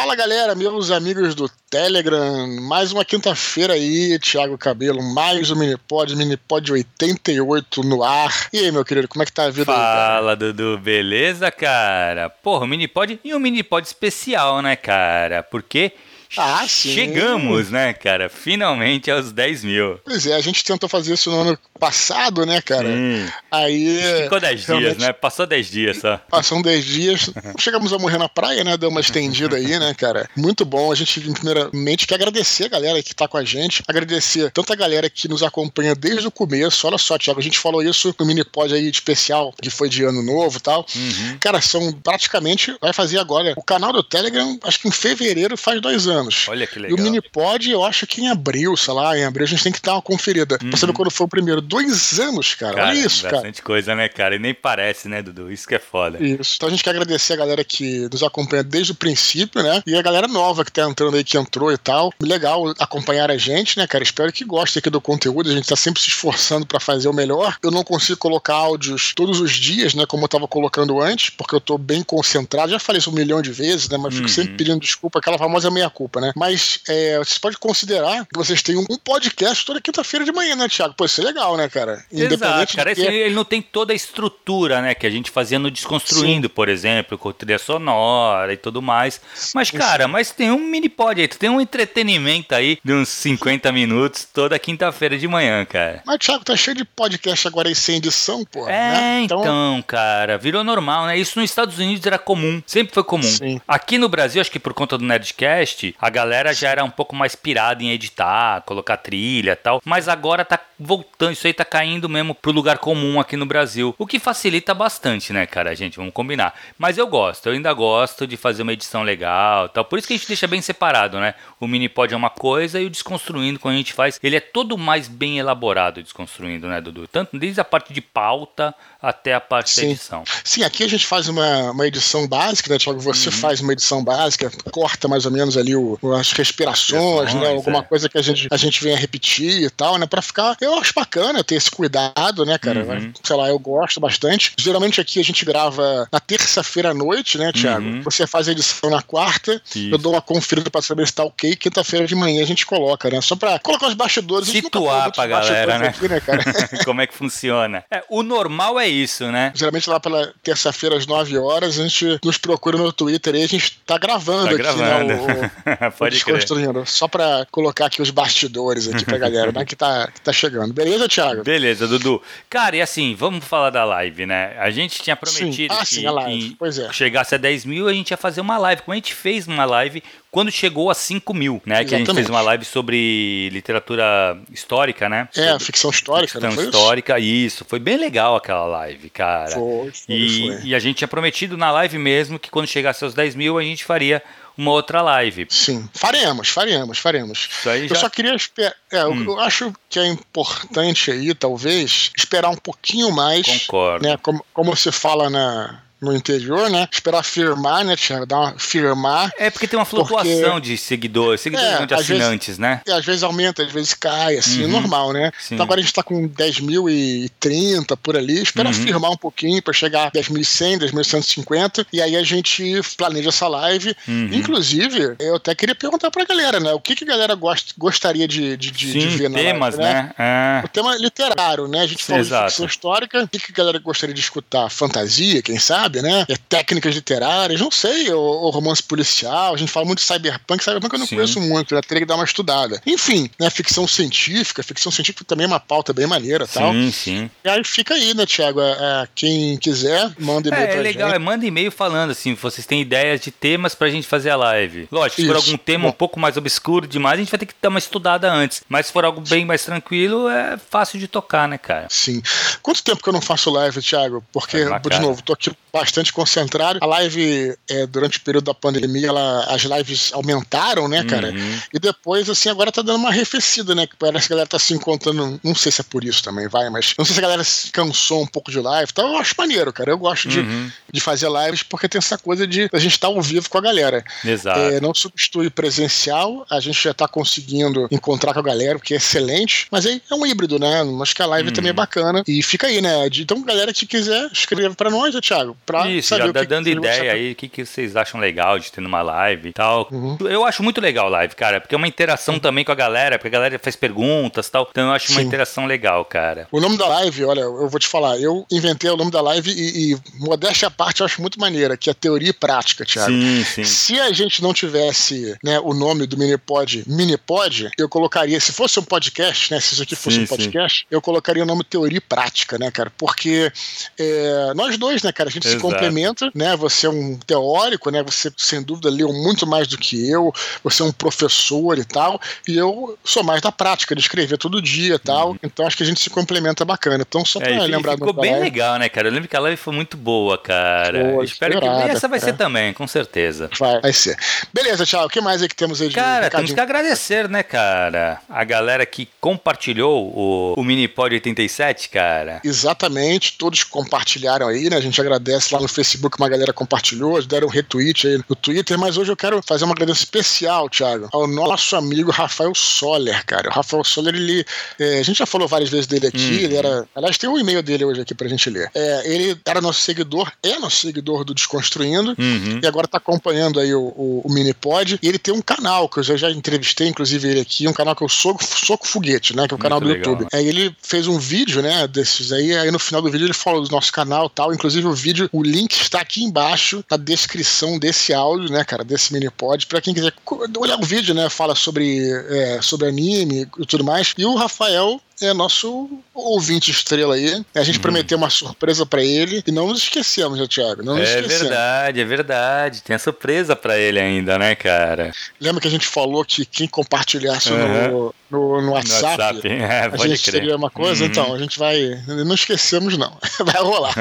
Fala galera, meus amigos do Telegram, mais uma quinta-feira aí, Thiago Cabelo, mais um Minipod, Minipod 88 no ar. E aí, meu querido, como é que tá a vida Fala, aí, Dudu, beleza, cara? Porra, o Minipod e um Minipod especial, né, cara? Porque ah, sim. Chegamos, né, cara? Finalmente aos 10 mil. Pois é, a gente tentou fazer isso no ano passado, né, cara? Sim. Aí. Ficou 10 dias, né? Passou 10 dias só. Passou 10 dias. Chegamos a morrer na praia, né? Deu uma estendida aí, né, cara? Muito bom. A gente, primeiramente, quer agradecer a galera que tá com a gente. Agradecer tanta galera que nos acompanha desde o começo. Olha só, Thiago, a gente falou isso no mini pod aí especial, que foi de ano novo e tal. Uhum. Cara, são praticamente. Vai fazer agora. O canal do Telegram, acho que em fevereiro faz dois anos anos. Olha que legal. E o Minipod, eu acho que em abril, sei lá, em abril a gente tem que dar uma conferida. Uhum. Pra saber quando foi o primeiro. Dois anos, cara. cara Olha isso, bastante cara. Bastante coisa, né, cara? E nem parece, né, Dudu? Isso que é foda. Isso. Então a gente quer agradecer a galera que nos acompanha desde o princípio, né? E a galera nova que tá entrando aí, que entrou e tal. Legal acompanhar a gente, né, cara? Espero que goste aqui do conteúdo. A gente tá sempre se esforçando para fazer o melhor. Eu não consigo colocar áudios todos os dias, né? Como eu tava colocando antes, porque eu tô bem concentrado. Já falei isso um milhão de vezes, né? Mas fico uhum. sempre pedindo desculpa, aquela famosa meia-culpa, né? Mas é, vocês podem considerar que vocês têm um podcast toda quinta-feira de manhã, né, Thiago? Pô, isso é legal, né, cara? Exato, cara. Que... ele não tem toda a estrutura, né, que a gente fazia no Desconstruindo, Sim. por exemplo, com trilha sonora e tudo mais. Mas, cara, Sim. mas tem um mini pod aí, tem um entretenimento aí de uns 50 minutos toda quinta-feira de manhã, cara. Mas, Thiago, tá cheio de podcast agora aí sem edição, pô. É, né? então... então, cara, virou normal, né? Isso nos Estados Unidos era comum, sempre foi comum. Sim. Aqui no Brasil, acho que por conta do Nerdcast, a galera já era um pouco mais pirado em editar, colocar trilha e tal, mas agora tá voltando, isso aí tá caindo mesmo pro lugar comum aqui no Brasil, o que facilita bastante, né, cara, gente, vamos combinar. Mas eu gosto, eu ainda gosto de fazer uma edição legal e tal, por isso que a gente deixa bem separado, né? O mini pod é uma coisa e o desconstruindo, quando a gente faz, ele é todo mais bem elaborado, desconstruindo, né, Dudu? Tanto desde a parte de pauta até a parte Sim. da edição. Sim, aqui a gente faz uma, uma edição básica, né, Thiago? Você uhum. faz uma edição básica, corta mais ou menos ali o, as respirações, né? Alguma é. coisa que a gente, a gente venha repetir e tal, né? Pra ficar. Eu acho bacana ter esse cuidado, né, cara? Uhum. Sei lá, eu gosto bastante. Geralmente aqui a gente grava na terça-feira à noite, né, Thiago? Uhum. Você faz a edição na quarta, Isso. eu dou uma conferida pra saber se tá ok. Quinta-feira de manhã a gente coloca, né? Só pra colocar os bastidores. Situar pra galera, né? Aqui, né? Como é que funciona. É, o normal é isso, né? Geralmente lá pela terça-feira às 9 horas, a gente nos procura no Twitter e a gente tá gravando tá aqui, gravando. né? Pode Desconstruindo. Só pra colocar aqui os bastidores aqui pra galera, né? Que tá, que tá chegando. Beleza, Thiago? Beleza, Dudu. Cara, e assim, vamos falar da live, né? A gente tinha prometido. Ah, que, sim, pois é. chegasse a 10 mil, a gente ia fazer uma live. Como a gente fez uma live quando chegou a 5 mil, né? Exatamente. Que a gente fez uma live sobre literatura histórica, né? É, sobre ficção histórica, ficção né? histórica, isso? isso? Foi bem legal aquela live, cara. Foi, foi, e, foi. e a gente tinha prometido na live mesmo que quando chegasse aos 10 mil a gente faria uma outra live. Sim, faremos, faremos, faremos. Isso aí já... Eu só queria esperar. É, hum. eu acho que é importante aí, talvez, esperar um pouquinho mais. Concordo. Né, como, como você fala na, no interior, né? Esperar firmar, né, Tiago? Dar uma firmar. É porque tem uma flutuação porque... de seguidores, seguidores é, de assinantes, vezes, né? É, às vezes aumenta, às vezes cai, assim, uhum. normal, né? Sim. Então agora a gente tá com 10.030 por ali, espera uhum. firmar um pouquinho para chegar a 10.100, 10.150 e aí a gente planeja essa live. Uhum. Inclusive, eu até queria perguntar pra galera, né? O que, que a galera gost, gostaria de, de, de, Sim, de ver na temas, live, né? né? É. O tema literário, né? A gente falou Exato. de ficção histórica. O que, que a galera gostaria de escutar? Fantasia, quem sabe? Sabe, né? É técnicas literárias, não sei, o romance policial, a gente fala muito de cyberpunk, cyberpunk eu não Sim. conheço muito, já teria que dar uma estudada. Enfim, né, ficção científica, ficção científica também é uma pauta bem maneira sim, tal. Sim, sim. E aí fica aí, né, Thiago? É, é quem quiser, manda e-mail é, pra é legal, gente. É, manda e-mail falando assim, vocês têm ideias de temas pra gente fazer a live. Lógico, se for algum tema Bom. um pouco mais obscuro demais, a gente vai ter que dar uma estudada antes. Mas se for algo bem mais tranquilo, é fácil de tocar, né, cara? Sim. Quanto tempo que eu não faço live, Thiago? Porque, de novo, tô aqui bastante concentrado. A live, é, durante o período da pandemia, ela, as lives aumentaram, né, cara? Uhum. E depois, assim, agora tá dando uma arrefecida, né? Que parece que a galera tá se encontrando. Não sei se é por isso também, vai, mas não sei se a galera se cansou um pouco de live. Então eu acho maneiro, cara. Eu gosto de, uhum. de fazer lives porque tem essa coisa de a gente estar tá ao vivo com a galera. Exato. É, não substitui presencial, a gente já tá conseguindo encontrar com a galera, o que é excelente, mas aí é um híbrido, né? Acho que a live uhum. também é bacana. E fica aí, né? Então, galera que quiser, escreva para nós, né, Thiago? Pra Isso, saber já que dando ideia aí, o que, que vocês acham legal de ter numa live e tal. Uhum. Eu acho muito legal live, cara, porque é uma interação também com a galera, porque a galera faz perguntas e tal. Então eu acho uma Sim. interação legal, cara. O nome da live, olha, eu vou te falar, eu inventei o nome da live e, e modéstia à parte, eu acho muito maneira, que é teoria e prática, Thiago. Sim, sim. Se a gente não tivesse né, o nome do Minipod Minipod, eu colocaria, se fosse um podcast, né? Se isso aqui fosse Sim, um podcast, eu colocaria o nome Teoria e Prática, né, cara? Porque é, nós dois, né, cara, a gente se Exato. complementa, né? Você é um teórico, né? Você, sem dúvida, leu muito mais do que eu, você é um professor e tal, e eu sou mais da prática, de escrever todo dia e tal. Então acho que a gente se complementa bacana. Então, só pra Uhum. É, lembrar ficou bem live, legal, né, cara? Eu lembro que a live foi muito boa, cara. Foi, Espero que esperada, essa vai é. ser também, com certeza. Vai, vai ser. Beleza, tchau. O que mais aí que temos aí de Cara, temos que agradecer, né, cara? A galera que compartilhou o, o Minipod 87, cara. Exatamente, todos compartilharam aí, né? A gente agradece lá no Facebook, uma galera compartilhou, deram um retweet aí no Twitter, mas hoje eu quero fazer uma agradecimento especial, Thiago, ao nosso amigo Rafael Soller, cara. O Rafael Soller, ele. é, a gente já falou várias vezes dele aqui, Uhum. ele era. Aliás, tem um e-mail dele hoje aqui pra gente ler. É, ele era nosso seguidor, é nosso seguidor do Desconstruindo, Uhum. e agora tá acompanhando aí o, o, o Minipod. E ele tem um canal, que eu já, entrevistei, inclusive, ele aqui, um canal que é o Soco, Soco Foguete, né? Que é o canal Muito do legal. YouTube. Aí ele fez um vídeo, né, desses aí, aí no final do vídeo ele falou do nosso canal e tal. Inclusive o vídeo, o link está aqui embaixo na descrição desse áudio, né, cara, desse Minipod. Pra quem quiser olhar o vídeo, né, fala sobre, é, sobre anime e tudo mais. E o Rafael é nosso ouvinte estrela aí. A gente prometeu uma surpresa pra ele e não nos esquecemos, né, Thiago? Não nos É esquecemos. verdade, é verdade. Tem a surpresa pra ele ainda, né, cara? Lembra que a gente falou que quem compartilhasse Aham. no, no, no No WhatsApp, WhatsApp. É, a gente crer. teria uma coisa? Uhum. Então, a gente vai. Não esquecemos, não. Vai rolar.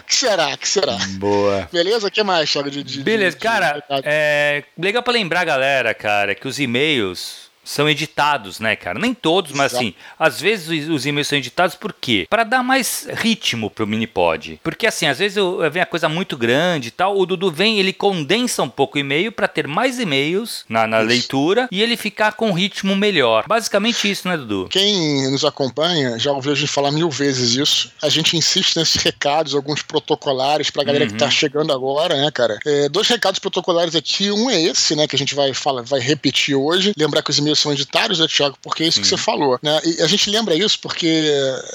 O que será? O que será? Boa. Beleza? O que mais, Thiago? De, de, Beleza, de- cara, de- é legal pra lembrar, galera, cara, que os e-mails são editados, né, cara? Nem todos, mas Exato. assim, às vezes os- e-mails são editados por quê? Pra dar mais ritmo pro Minipod. Porque assim, às vezes eu, eu vem a coisa muito grande e tal, o Dudu vem, ele condensa um pouco o e-mail pra ter mais e-mails na, na leitura e ele ficar com um ritmo melhor. Basicamente isso, né, Dudu? Quem nos acompanha já ouviu a gente falar mil vezes isso. A gente insiste nesses recados, alguns protocolares pra galera que Uhum. tá chegando agora, né, cara? É, dois recados protocolares aqui. Um é esse, né, que a gente vai, falar, vai repetir hoje. Lembrar que os e-mails são editados, né, Thiago? Porque é isso que você falou, né? E a gente lembra isso porque,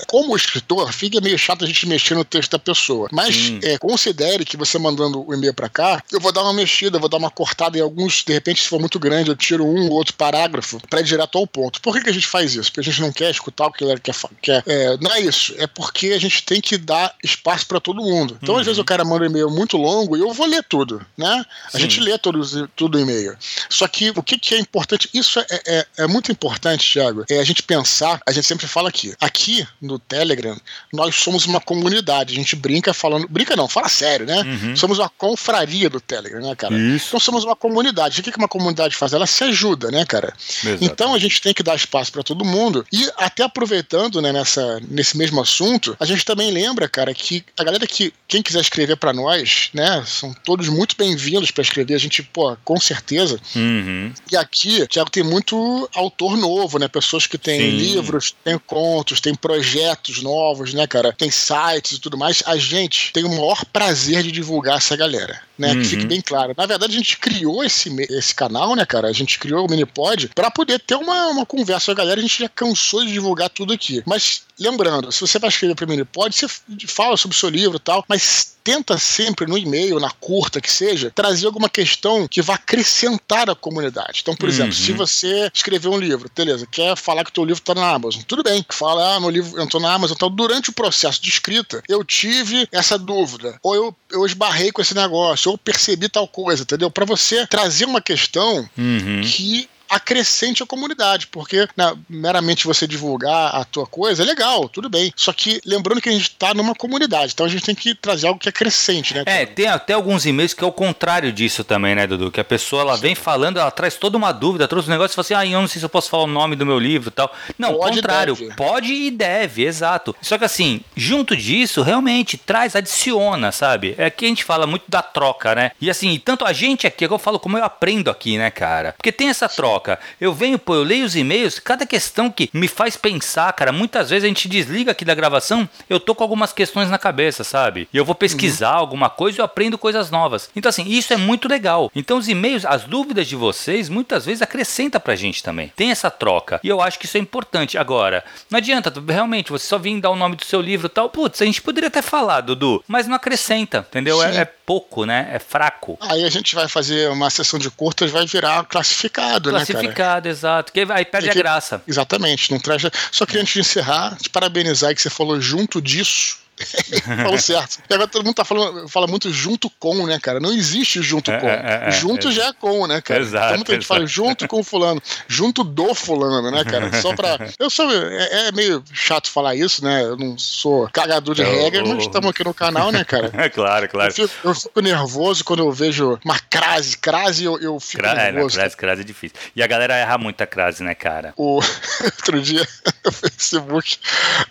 como escritor, fica meio chato a gente mexer no texto da pessoa. Mas Sim. é, considere que você mandando o e-mail pra cá, eu vou dar uma mexida, vou dar uma cortada em alguns, de repente, se for muito grande, eu tiro um ou outro parágrafo pra ir direto ao ponto. Por que, que a gente faz isso? Porque a gente não quer escutar o que ele quer. fa- quer é, não é isso. É porque a gente tem que dar espaço pra todo mundo. Então, às vezes, o cara manda um e-mail muito longo e eu vou ler tudo, né? A Sim. gente lê todos, tudo o e-mail. Só que o que, que é importante, isso é, é, é muito importante, Thiago, é a gente pensar, a gente sempre fala aqui, aqui no Telegram, nós somos uma comunidade, a gente brinca falando, brinca não, fala sério, né? Uhum. Somos uma confraria do Telegram, né, cara? Isso. Então somos uma comunidade. O que uma comunidade faz? Ela se ajuda, né, cara? Exato. Então a gente tem que dar espaço para todo mundo. E até aproveitando, né, nessa, nesse mesmo assunto, a gente também lembra, cara, que a galera que quem quiser escrever para nós, né, são todos muito bem-vindos para escrever. A gente, pô, com certeza. Uhum. E aqui, Tiago, tem muito autor novo, né? Pessoas que têm Sim. livros, têm contos, têm projetos novos, né, cara? Tem sites e tudo mais. A gente tem o maior prazer de divulgar essa galera, né? Uhum. Que fique bem claro. Na verdade, a gente criou esse, esse canal, né, cara? A gente criou o Minipod para poder ter uma, uma conversa com a galera. A gente já cansou de divulgar tudo aqui. Mas lembrando, se você vai escrever para o Minipod, você fala sobre o seu livro e tal, mas tenta sempre no e-mail, na curta que seja, trazer alguma questão que vá acrescentar a comunidade. Então, por Uhum. exemplo, se você escrever um livro, beleza, quer falar que teu livro está na Amazon, tudo bem, fala, ah, meu livro entrou na Amazon, então durante o processo de escrita, eu tive essa dúvida, ou eu, eu esbarrei com esse negócio, ou percebi tal coisa, entendeu? Para você trazer uma questão Uhum. que acrescente a comunidade, porque né, meramente você divulgar a tua coisa é legal, tudo bem. Só que lembrando que a gente tá numa comunidade, então a gente tem que trazer algo que acrescente, né? É, tem até alguns e-mails que é o contrário disso também, né, Dudu? Que a pessoa ela vem falando, ela traz toda uma dúvida, trouxe um negócio e fala assim: ah, eu não sei se eu posso falar o nome do meu livro e tal. Não, Pode contrário, deve. pode e deve, exato. Só que assim, junto disso, realmente traz, adiciona, sabe? É que a gente fala muito da troca, né? E assim, tanto a gente aqui, é que eu falo como eu aprendo aqui, né, cara? Porque tem essa troca. Eu venho, pô, eu leio os e-mails, cada questão que me faz pensar, cara. Muitas vezes a gente desliga aqui da gravação, eu tô com algumas questões na cabeça, sabe? E eu vou pesquisar uhum. alguma coisa e eu aprendo coisas novas. Então, assim, isso é muito legal. Então, os e-mails, as dúvidas de vocês, muitas vezes acrescenta pra gente também. Tem essa troca. E eu acho que isso é importante. Agora, não adianta, realmente, você só vir dar o nome do seu livro e tal. Putz, a gente poderia até falar, Dudu, mas não acrescenta, entendeu? É, é, pouco, né? É fraco. Aí a gente vai fazer uma sessão de curtas, vai virar classificado, classificado né, Classificado, exato. Que aí perde que, a graça. Exatamente. Não traz... Só queria antes de encerrar, te parabenizar que você falou junto disso Falou certo. E agora todo mundo tá falando, fala muito junto com, né, cara? Não existe junto é, com. É, é, junto já é com, né, cara? Exato. Então muita gente fala junto com o fulano, junto do fulano, né, cara? Só pra. Eu sou. É, é meio chato falar isso, né? Eu não sou cagador de regra, mas estamos aqui no canal, né, cara? É claro, claro. Eu fico, eu fico, nervoso quando eu vejo uma crase, crase, eu, eu fico Cra nervoso. É, crase, crase é difícil. E a galera erra muito a crase, né, cara? O outro dia no Facebook,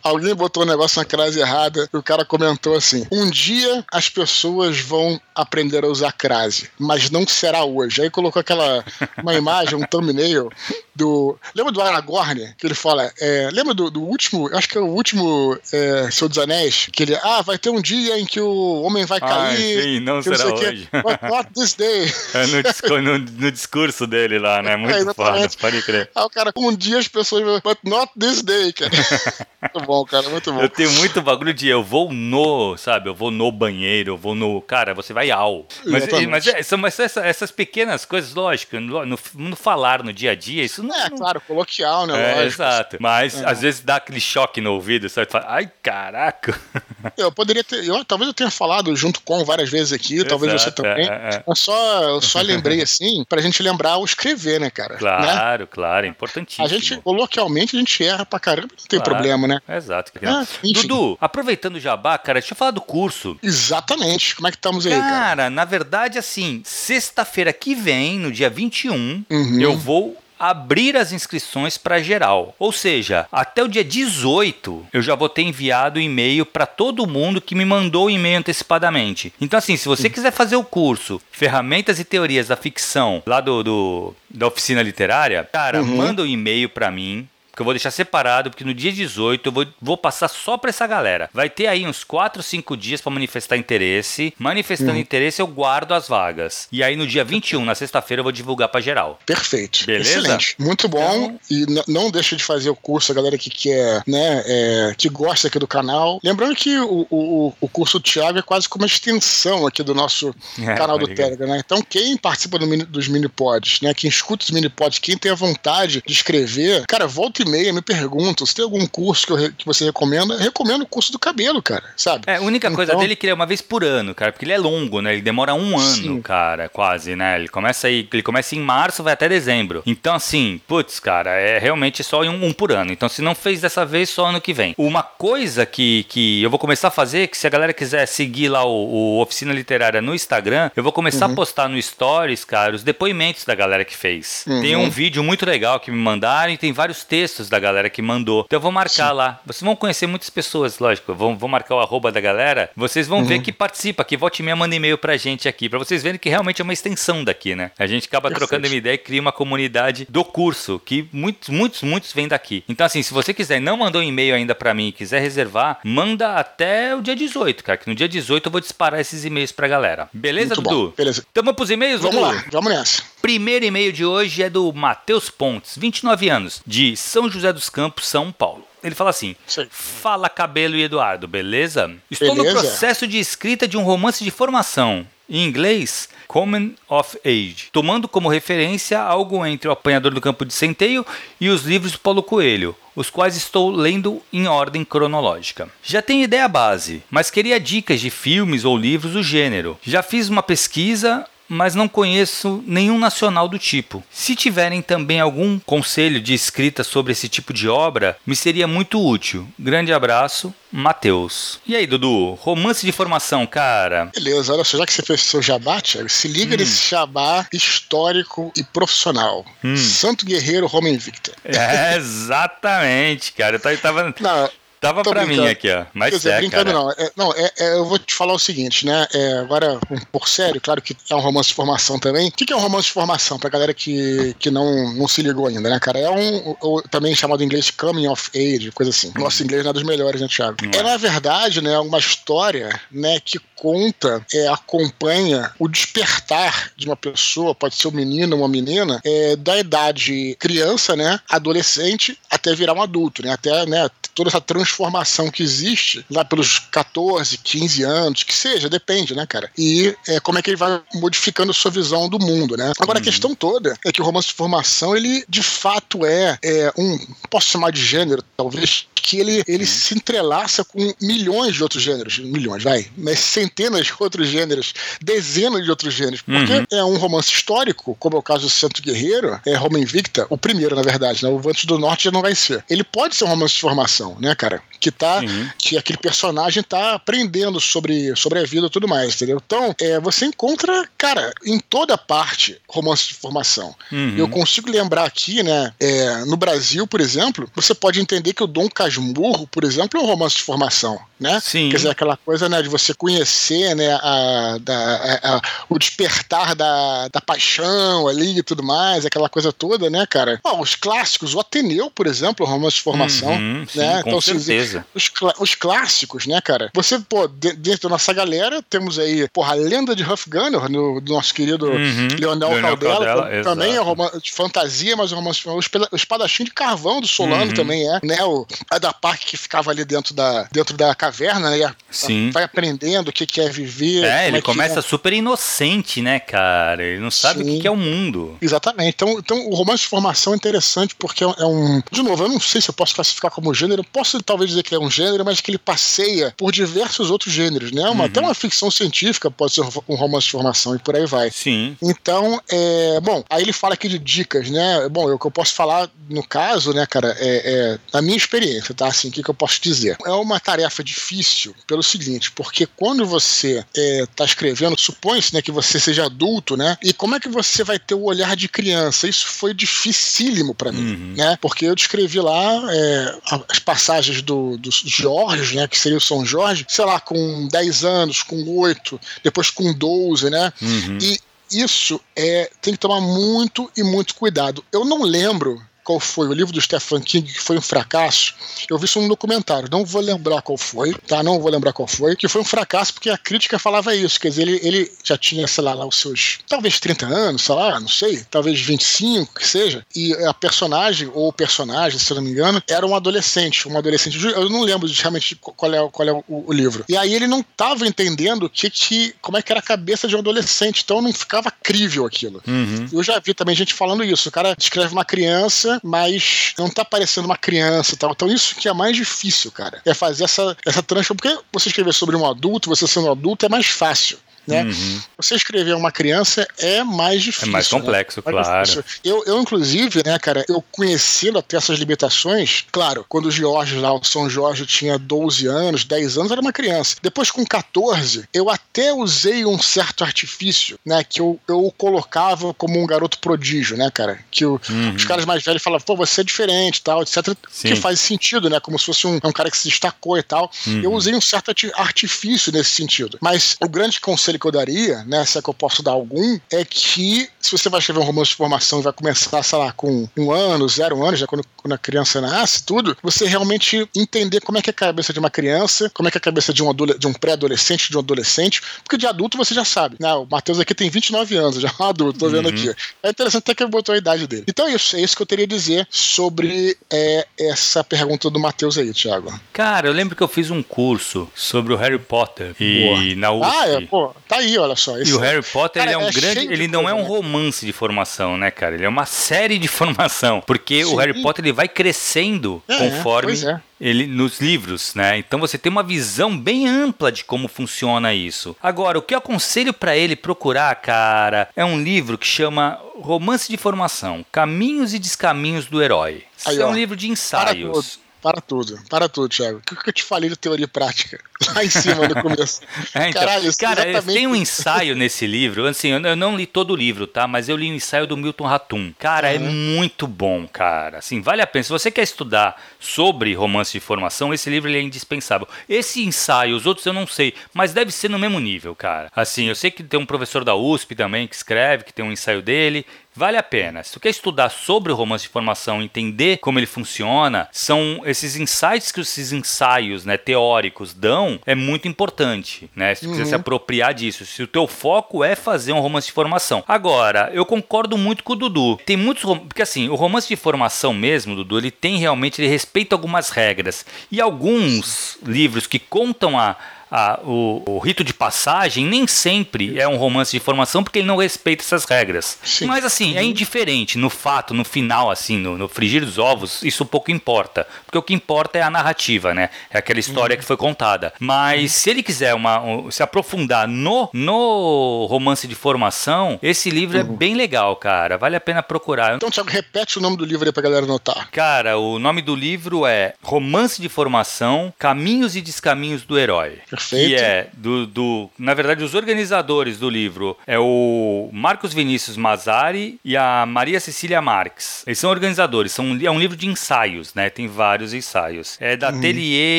alguém botou um negócio na crase errada o cara comentou assim: um dia as pessoas vão aprender a usar crase, mas não será hoje. Aí colocou aquela uma imagem, um thumbnail do. Lembra do Aragorn? Que ele fala. É, lembra do, do, último. Acho que é o último é, Senhor dos Anéis. Que ele. Ah, vai ter um dia em que o homem vai cair. Ah, sim, não será não hoje. But not this day. É no, discurso, no, no, discurso dele lá, né? Muito é, foda, pode crer. Ah, o cara, um dia as pessoas. But not this day, cara. muito bom, cara, muito bom. Eu tenho muito bagulho de eu vou no, sabe? Eu vou no banheiro, eu vou no. Cara, você vai ao. Mas, mas é, são essas, essas pequenas coisas, lógico, no, no, no, falar no dia a dia, isso não. É, não... claro, coloquial, né? É, lógico. Exato. Mas é. às vezes dá aquele choque no ouvido, sabe? Fala, Ai, caraca. Eu poderia ter. Eu, talvez eu tenha falado junto com várias vezes aqui, exato, talvez você também. É, é, é. Eu só, eu só lembrei assim, pra gente lembrar o escrever, né, cara? Claro, né? claro, é importantíssimo. A gente, coloquialmente, a gente erra pra caramba, não tem claro. problema, né? Exato. Ah, Dudu, aproveitando jabá, cara, deixa eu falar do curso. Exatamente. Como é que estamos aí, cara? Cara, na verdade, assim, sexta-feira que vem, no dia 21, uhum. eu vou abrir as inscrições para geral. Ou seja, até o dia 18 eu já vou ter enviado e-mail para todo mundo que me mandou o e-mail antecipadamente. Então, assim, se você quiser fazer o curso Ferramentas e Teorias da Ficção lá do, do da oficina literária, cara, uhum. manda um e-mail para mim que eu vou deixar separado, porque no dia 18 eu vou, vou passar só para essa galera. Vai ter aí uns 4, 5 dias para manifestar interesse. Manifestando uhum. interesse, eu guardo as vagas. E aí no dia 21, na sexta-feira, eu vou divulgar para geral. Perfeito. Beleza? Excelente. Muito bom. Então... E não deixa de fazer o curso, a galera que quer, né, é, que gosta aqui do canal. Lembrando que o, o, o curso do Thiago é quase como uma extensão aqui do nosso é, canal do Telegram, né? Então quem participa do mini, dos mini pods, né, quem escuta os mini pods, quem tem a vontade de escrever, cara, volta e e-mail, me perguntam se tem algum curso que, eu, que você recomenda. Eu recomendo o curso do cabelo, cara, sabe? É, a única então... coisa dele é que ele é uma vez por ano, cara, porque ele é longo, né? Ele demora um ano, Sim. cara, quase, né? Ele começa aí, ele começa em março, vai até dezembro. Então, assim, putz, cara, é realmente só um, um por ano. Então, se não fez dessa vez, só ano que vem. Uma coisa que, que eu vou começar a fazer, que se a galera quiser seguir lá o, o Oficina Literária no Instagram, eu vou começar uhum. a postar no Stories, cara, os depoimentos da galera que fez. Uhum. Tem um vídeo muito legal que me mandaram e tem vários textos da galera que mandou. Então eu vou marcar Sim. lá. Vocês vão conhecer muitas pessoas, lógico. Vão, vou marcar o arroba da galera. Vocês vão uhum. ver que participa, que volte e meia manda e-mail pra gente aqui, pra vocês verem que realmente é uma extensão daqui, né? A gente acaba Perfeito. trocando uma ideia e cria uma comunidade do curso, que muitos, muitos, muitos vêm daqui. Então, assim, se você quiser não mandou um e-mail ainda para mim e quiser reservar, manda até o dia 18, cara. Que no dia 18 eu vou disparar esses e-mails pra galera. Beleza, Muito Dudu? Bom. Beleza. Então vamos pros e-mails, Vamos Dudu? lá, vamos nessa. Primeiro e-mail de hoje é do Matheus Pontes, 29 anos, de São José dos Campos, São Paulo. Ele fala assim: Sim. Fala Cabelo e Eduardo, beleza? Estou beleza? no processo de escrita de um romance de formação. Em inglês, Common of Age, tomando como referência algo entre O Apanhador do Campo de Centeio e os livros de Paulo Coelho, os quais estou lendo em ordem cronológica. Já tenho ideia base, mas queria dicas de filmes ou livros do gênero. Já fiz uma pesquisa mas não conheço nenhum nacional do tipo. Se tiverem também algum conselho de escrita sobre esse tipo de obra, me seria muito útil. Grande abraço, Matheus. E aí, Dudu, romance de formação, cara? Beleza, olha só, já que você fez seu jabá, Thiago, se liga hum. nesse jabá histórico e profissional. Hum. Santo Guerreiro Roman Invicta. É, exatamente, cara. Eu tava. Não, Tava Tô pra brincando. mim aqui, ó. Mas Quer dizer, é, brincando cara. não. É, não, é, é, eu vou te falar o seguinte, né? É, agora, um pouco sério, claro que é um romance de formação também. O que, que é um romance de formação? Pra galera que, que não, não se ligou ainda, né, cara? É um, ou, também chamado em inglês coming of age, coisa assim. Nosso inglês não é dos melhores, né, Thiago? É, na verdade, né, uma história, né, que conta, é, acompanha o despertar de uma pessoa, pode ser um menino ou uma menina, é, da idade criança, né, adolescente, até virar um adulto, né, até, né, toda essa transformação que existe lá pelos 14, 15 anos, que seja, depende, né, cara? E é, como é que ele vai modificando a sua visão do mundo, né? Agora, uhum. a questão toda é que o romance de formação, ele de fato é, é um, posso chamar de gênero, talvez, que ele, ele se entrelaça com milhões de outros gêneros, milhões, vai, mas centenas de outros gêneros, dezenas de outros gêneros, porque uhum. é um romance histórico, como é o caso do Santo Guerreiro, é Roma Invicta, o primeiro, na verdade, né? O Vantes do Norte já não vai ser. Ele pode ser um romance de formação, né, cara? Que tá, uhum. que aquele personagem tá aprendendo sobre, sobre a vida e tudo mais, entendeu? Então, é, você encontra, cara, em toda parte romance de formação. Uhum. Eu consigo lembrar aqui, né, é, no Brasil, por exemplo, você pode entender que o Dom Casmurro, por exemplo, é um romance de formação, né? Sim. Quer dizer, aquela coisa, né, de você conhecer, né, a, da, a, a, o despertar da, da paixão ali e tudo mais, aquela coisa toda, né, cara? Ó, os clássicos, o Ateneu, por exemplo, é um romance de formação, uhum, sim, né? Com então, certeza. Os, os, clássicos, né, cara? Você, pô, dentro da nossa galera, temos aí, porra, a lenda de Huff Gunner, no, do nosso querido uhum, Leonel, Leonel Caldela, Caldela também é um romance de fantasia, mas é um romance o espadachim de carvão do Solano uhum. também é, né? O a da Park que ficava ali dentro da, dentro da caverna, né? Sim. Vai aprendendo o que, que é viver. É, ele é começa é. super inocente, né, cara? Ele não sabe Sim. o que, que é o mundo. Exatamente. Então, então o romance de formação é interessante porque é um. De novo, eu não sei se eu posso classificar como gênero. Posso talvez dizer que é um gênero, mas que ele passeia por diversos outros gêneros, né? Uma, uhum. Até uma ficção científica pode ser um romance de formação e por aí vai. Sim. Então, é, bom, aí ele fala aqui de dicas, né? Bom, o que eu posso falar no caso, né, cara, é, é a minha experiência, tá? Assim, o que, que eu posso dizer? É uma tarefa difícil pelo seguinte, porque quando você está é, escrevendo, supõe-se né, que você seja adulto, né? E como é que você vai ter o olhar de criança? Isso foi dificílimo para mim, uhum. né? Porque eu descrevi lá é, as passagens do, do Jorge, né? Que seria o São Jorge, sei lá, com 10 anos, com 8, depois com 12, né? Uhum. E isso é, tem que tomar muito e muito cuidado. Eu não lembro qual foi o livro do Stephen King que foi um fracasso. Eu vi isso num documentário, não vou lembrar qual foi, tá? Não vou lembrar qual foi, que foi um fracasso porque a crítica falava isso, quer dizer, ele, ele já tinha, sei lá, lá, os seus talvez 30 anos, sei lá, não sei, talvez 25, que seja, e a personagem, ou o personagem, se eu não me engano, era um adolescente, um adolescente, eu não lembro realmente qual é, qual é o, o livro. E aí ele não estava entendendo que, que, como é que era a cabeça de um adolescente, então não ficava crível aquilo. Uhum. Eu já vi também gente falando isso, o cara descreve uma criança mas não tá parecendo uma criança e tal. Então isso que é mais difícil, cara. É fazer essa, essa transformação. Porque você escrever sobre um adulto, você sendo um adulto, é mais fácil. Né? Uhum. Você escrever uma criança é mais difícil. É mais né? complexo, né? claro. Difícil. Eu, eu, inclusive, né, cara, eu conhecendo até essas limitações, claro, quando o Jorge lá, o São Jorge tinha 12 anos, 10 anos, era uma criança. Depois, com 14, eu até usei um certo artifício, né, que eu, eu o colocava como um garoto prodígio, né, cara? Que o, uhum. os caras mais velhos falavam, pô, você é diferente tal, etc. Sim. Que faz sentido, né? Como se fosse um, um cara que se destacou e tal. Uhum. Eu usei um certo artifício nesse sentido. Mas o grande conselho conselho que eu daria, né, se é que eu posso dar algum, é que se você vai escrever um romance de formação e vai começar, sei lá, com um ano, zero anos, já quando, quando a criança nasce, tudo, você realmente entender como é que é a cabeça de uma criança, como é que é a cabeça de um, de um pré-adolescente, de um adolescente, porque de adulto você já sabe. Né? O Matheus aqui tem 29 anos, já é um adulto, tô vendo uhum. aqui. É interessante até que ele botou a idade dele. Então é isso, é isso que eu teria a dizer sobre é, essa pergunta do Matheus aí, Thiago. Cara, eu lembro que eu fiz um curso sobre o Harry Potter e Boa. na USP. Ah, é, pô, Tá aí, olha só. e o Harry Potter cara, ele é um é grande. Ele não é um romance de formação, né, cara? Ele é uma série de formação. Porque Sim. o Harry Potter ele vai crescendo é, conforme é. ele nos livros, né? Então você tem uma visão bem ampla de como funciona isso. Agora, o que eu aconselho para ele procurar, cara, é um livro que chama Romance de Formação: Caminhos e Descaminhos do Herói. Aí, é um ó, livro de ensaios. Para tudo. Para tudo, Thiago. O que eu te falei de teoria prática? Lá em cima, no começo. É, então, Caralho, cara, exatamente... tem um ensaio nesse livro. Assim, eu não li todo o livro, tá? Mas eu li o um ensaio do Milton Ratum. Cara, uhum. é muito bom, cara. Assim, vale a pena. Se você quer estudar sobre romance de formação, esse livro é indispensável. Esse ensaio, os outros eu não sei, mas deve ser no mesmo nível, cara. Assim, eu sei que tem um professor da USP também que escreve, que tem um ensaio dele. Vale a pena. Se tu quer estudar sobre o romance de formação, entender como ele funciona, são esses insights que esses ensaios né, teóricos dão, é muito importante, né? Se tu uhum. quiser se uhum. apropriar disso. Se o teu foco é fazer um romance de formação. Agora, eu concordo muito com o Dudu. Tem muitos... Porque assim, o romance de formação mesmo, Dudu, ele tem realmente... Ele respeita algumas regras. E alguns livros que contam a a, o, o, rito de passagem nem sempre é um romance de formação porque ele não respeita essas regras. Sim. Mas assim, é indiferente no fato, no final, assim, no, no, frigir dos ovos, isso pouco importa. Porque o que importa é a narrativa, né? É aquela história uhum. que foi contada. Mas se ele quiser uma, um, se aprofundar no, no romance de formação, esse livro é uhum. é bem legal, cara. Vale a pena procurar. Então, Thiago, repete o nome do livro aí pra galera anotar. Cara, o nome do livro é Romance de Formação, Caminhos e Descaminhos do Herói. Perfeito. Que é do, do. Na verdade, os organizadores do livro é o Marcos Vinícius Mazari e a Maria Cecília Marques. Eles são organizadores, são, é um livro de ensaios, né? Tem vários ensaios. É da uhum. Atelier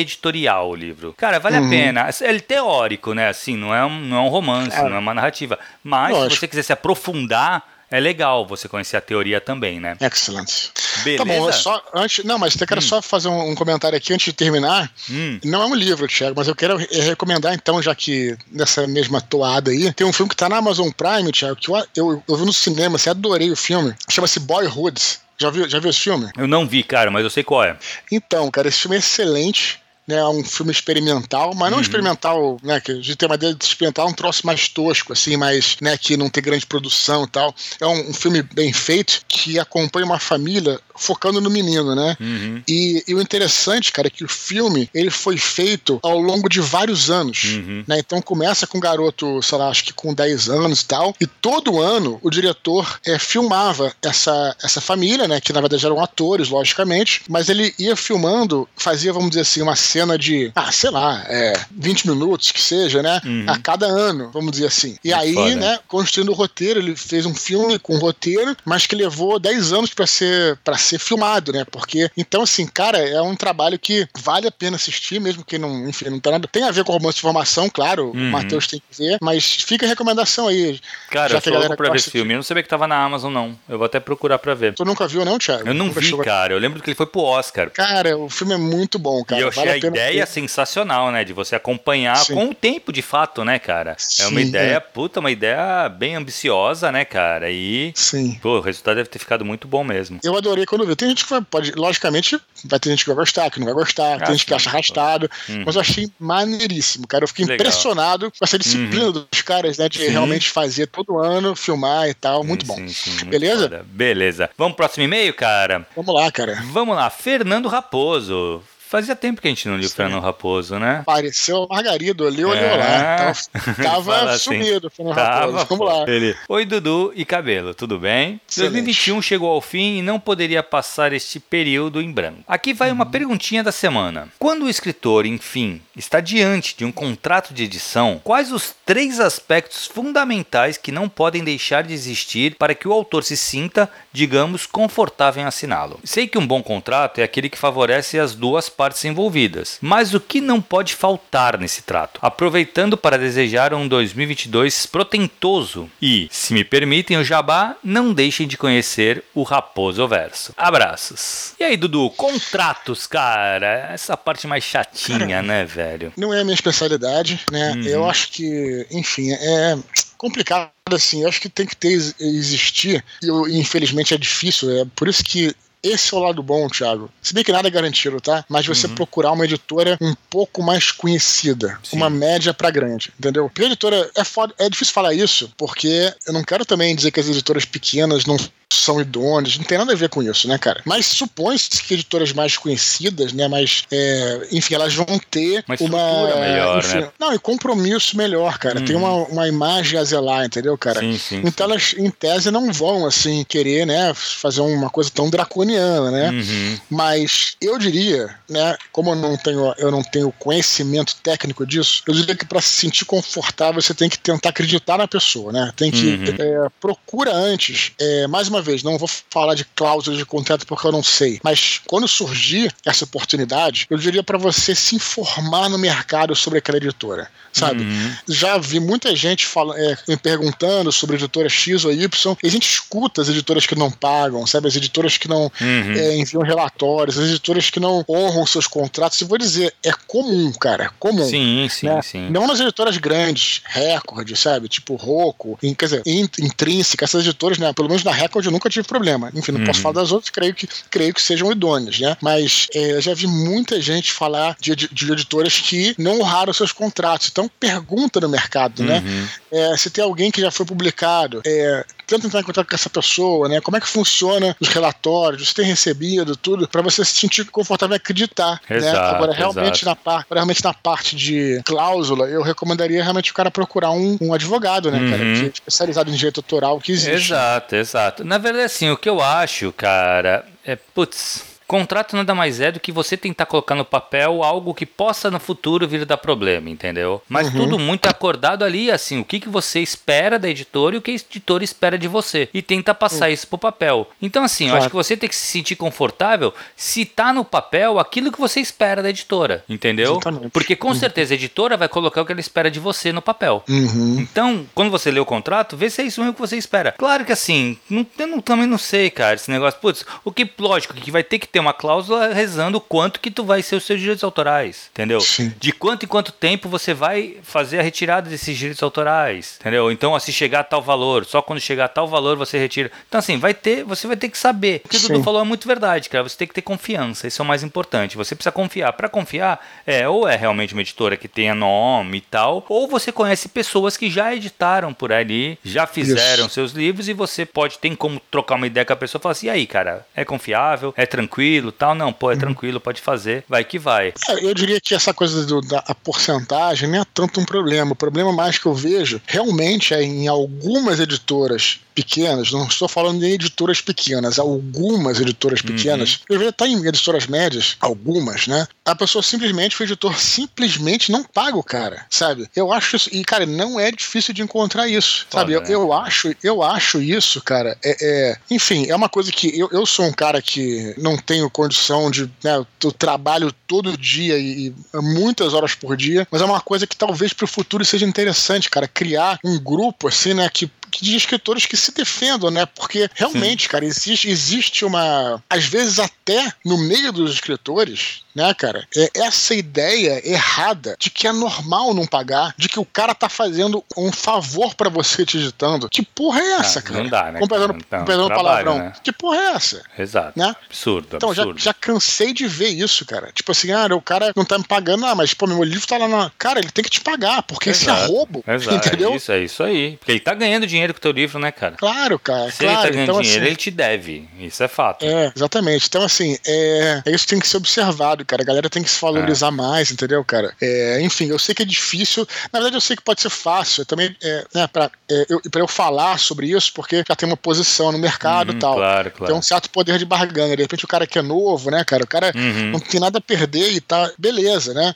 Editorial o livro. Cara, vale uhum. a pena. É teórico, né? Assim, não é um, não é um romance, é. não é uma narrativa. Mas, Lógico. se você quiser se aprofundar é legal você conhecer a teoria também, né? Excelente. Beleza. Tá bom, só antes, não, mas eu quero hum. só fazer um, um, comentário aqui antes de terminar. Hum. Não é um livro, Thiago, mas eu quero recomendar então, já que nessa mesma toada aí, tem um filme que tá na Amazon Prime, Thiago, que eu, eu, eu vi no cinema, assim, adorei o filme. Chama-se Boyhood. Já viu, já viu esse filme? Eu não vi, cara, mas eu sei qual é. Então, cara, esse filme é excelente né, um filme experimental, mas não uhum. experimental, né, que a gente tem uma ideia de experimental, um troço mais tosco, assim, mais, né, que não tem grande produção e tal. É um, um filme bem feito que acompanha uma família focando no menino, né? Uhum. E, e, o interessante, cara, é que o filme ele foi feito ao longo de vários anos, uhum. né? Então começa com um garoto, sei lá, acho que com 10 anos e tal, e todo ano o diretor é, filmava essa, essa família, né? Que na verdade eram atores, logicamente, mas ele ia filmando, fazia, vamos dizer assim, uma cena de, ah, sei lá, é, 20 minutos que seja, né? Uhum. A cada ano, vamos dizer assim. E aí, foda. né, construindo o roteiro, ele fez um filme com roteiro, mas que levou 10 anos para ser para ser filmado, né? Porque, então, assim, cara, é um trabalho que vale a pena assistir, mesmo que não, enfim, não tem nada. Tem a ver com romance de formação, claro, uhum. o Matheus tem que ver, mas fica a recomendação aí. Cara, eu sou louco pra ver esse filme. Eu não sabia que tava na Amazon, não. Eu vou até procurar pra ver. Tu nunca viu, não, Thiago? Eu não nunca vi, cara. Eu lembro que ele foi pro Oscar. Cara, o filme é muito bom, cara. E eu achei vale a, a ideia ver. sensacional, né? De você acompanhar Sim. com o tempo, de fato, né, cara? Sim, é uma ideia, é. puta, uma ideia bem ambiciosa, né, cara? E, Sim. Pô, o resultado deve ter ficado muito bom mesmo. Eu adorei quando Tem gente que pode, logicamente, vai ter gente que vai gostar, que não vai gostar, ah, tem gente que acha arrastado, uhum. mas eu achei maneiríssimo, cara. Eu fiquei Legal. impressionado com essa disciplina uhum. dos caras, né, de sim. realmente fazer todo ano, filmar e tal. Muito sim, bom. Sim, Beleza? Muito Beleza. Vamos pro próximo e-mail, cara? Vamos lá, cara. Vamos lá. Fernando Raposo. Fazia tempo que a gente não lia o Fernando Raposo, né? Apareceu Margarido ali, olhou é... lá. Então, tava assim, sumido Fernando tava, Raposo. Vamos lá. Ele. Oi, Dudu e Cabelo, tudo bem? Excelente. 2021 chegou ao fim e não poderia passar este período em branco. Aqui vai uhum. uma perguntinha da semana. Quando o escritor, enfim, está diante de um contrato de edição, quais os três aspectos fundamentais que não podem deixar de existir para que o autor se sinta, digamos, confortável em assiná-lo? Sei que um bom contrato é aquele que favorece as duas partes envolvidas. Mas o que não pode faltar nesse trato? Aproveitando para desejar um 2022 protentoso e, se me permitem o jabá, não deixem de conhecer o Raposo Verso. Abraços. E aí, Dudu, contratos, cara, essa parte mais chatinha, cara, né, velho? Não é a minha especialidade, né? Uhum. Eu acho que, enfim, é complicado assim, eu acho que tem que ter existir, e infelizmente é difícil, é por isso que esse é o lado bom, Thiago. Se bem que nada é garantido, tá? Mas você uhum. procurar uma editora um pouco mais conhecida, Sim. uma média para grande, entendeu? Porque a editora é foda, é difícil falar isso, porque eu não quero também dizer que as editoras pequenas não são idôneas, não tem nada a ver com isso, né, cara? Mas supõe-se que editoras mais conhecidas, né, mais, é, enfim, elas vão ter uma, uma melhor, enfim, né? não, e compromisso melhor, cara. Tem uma, uma imagem a zelar, entendeu, cara? Sim, sim, então sim. elas, em tese, não vão, assim, querer, né, fazer uma coisa tão draconiana, né? Uhum. Mas eu diria, né, como eu não tenho, eu não tenho conhecimento técnico disso, eu diria que para se sentir confortável você tem que tentar acreditar na pessoa, né? Tem que Uhum. é, procura antes. É, mais uma vez, não vou falar de cláusulas de contrato porque eu não sei, mas quando surgir essa oportunidade, eu diria para você se informar no mercado sobre aquela editora, sabe? Uhum. Já vi muita gente fala, é, me perguntando sobre editora X ou Y, e a gente escuta as editoras que não pagam, sabe? As editoras que não Uhum. é, enviam relatórios, as editoras que não honram seus contratos. E vou dizer, é comum, cara, é comum. Sim, sim, né? sim. Não nas editoras grandes, Record, sabe? Tipo Roco, quer dizer, in- Intrínseca, essas editoras, né? Pelo menos na Record eu nunca tive problema. Enfim, não posso Uhum. falar das outras, creio que, creio que sejam idôneas, né? Mas é, eu já vi muita gente falar de, edi- de editoras que não honraram seus contratos. Então pergunta no mercado, né? Uhum. É, se tem alguém que já foi publicado, é, tenta entrar em contato com essa pessoa, né? Como é que funciona os relatórios, você tem recebido, tudo, para você se sentir confortável e acreditar. né? Exato, Agora, realmente exato. na, par, realmente na parte de cláusula, eu recomendaria realmente o cara procurar um, um advogado, né, cara? Uhum. Que é especializado em direito autoral que existe. Exato, exato. Na verdade, assim, o que eu acho, cara, é, putz, contrato nada mais é do que você tentar colocar no papel algo que possa no futuro vir a dar problema, entendeu? Mas Uhum. tudo muito acordado ali, assim, o que, que você espera da editora e o que a editora espera de você. E tenta passar isso pro papel. Então, assim, eu Claro. acho que você tem que se sentir confortável se tá no papel aquilo que você espera da editora, entendeu? Exatamente. Porque com certeza a editora vai colocar o que ela espera de você no papel. Uhum. Então, quando você lê o contrato, vê se é isso mesmo que você espera. Claro que assim, não, eu não- também não sei, cara, esse negócio. Putz, o que, lógico, que vai ter que ter uma cláusula rezando o quanto que tu vai ser os seus direitos autorais, entendeu? Sim. De quanto em quanto tempo você vai fazer a retirada desses direitos autorais, entendeu? Então, assim, chegar a tal valor, só quando chegar a tal valor você retira. Então, assim, vai ter, você vai ter que saber. O que o Dudu falou é muito verdade, cara. Você tem que ter confiança, isso é o mais importante. Você precisa confiar. Para confiar, é ou é realmente uma editora que tenha nome e tal, ou você conhece pessoas que já editaram por ali, já fizeram Isso. seus livros e você pode ter como trocar uma ideia com a pessoa e falar assim: e aí, cara, é confiável, é tranquilo, tal? Não, pô, é tranquilo, pode fazer, vai que vai. É, eu diria que essa coisa do- da porcentagem não é tanto um problema. O problema mais que eu vejo realmente é em algumas editoras pequenas, não estou falando de editoras pequenas, algumas editoras pequenas, eu vejo até em editoras médias, algumas, né? A pessoa simplesmente, o editor simplesmente não paga o cara, sabe? Eu acho isso, e cara, não é difícil de encontrar isso, sabe? Eu, né? eu acho, eu acho isso, cara, é, é- enfim, é uma coisa que eu, eu sou um cara que não tenho condição de, né, eu trabalho todo dia e, e muitas horas por dia, mas é uma coisa que talvez pro futuro seja interessante, cara, criar um grupo assim, né, que de escritores que se defendam, né? Porque realmente, cara, existe, existe uma. Às vezes, até no meio dos escritores, né, cara, é essa ideia errada de que é normal não pagar, de que o cara tá fazendo um favor pra você te editando. Que porra é essa, Ah, cara? não dá, né, Com perdão, cara? Então, palavrão. né? Que porra é essa? Exato. Né? Absurdo, Então, já, absurdo. já cansei de ver isso, cara. Tipo assim, ah, o cara não tá me pagando, ah, mas, pô, meu livro tá lá na. Cara, ele tem que te pagar, porque isso é Exato. roubo. Exato, Entendeu? É isso, é isso aí. Porque ele tá ganhando dinheiro com o teu livro, né, cara? Claro, cara. Se claro. ele tá ganhando então, dinheiro, assim, ele te deve. Isso é fato. É, exatamente. Então, assim, é, é isso que tem que ser observado, cara. A galera tem que se valorizar mais, entendeu, cara? É, enfim, eu sei que é difícil. Na verdade, eu sei que pode ser fácil. Eu também, é, né, pra, é, eu, pra eu falar sobre isso, porque já tem uma posição no mercado Uhum, e tal. claro, claro. Tem um certo poder de barganha. De repente, o cara que é novo, né, cara? O cara Uhum. não tem nada a perder e tá. Beleza, né?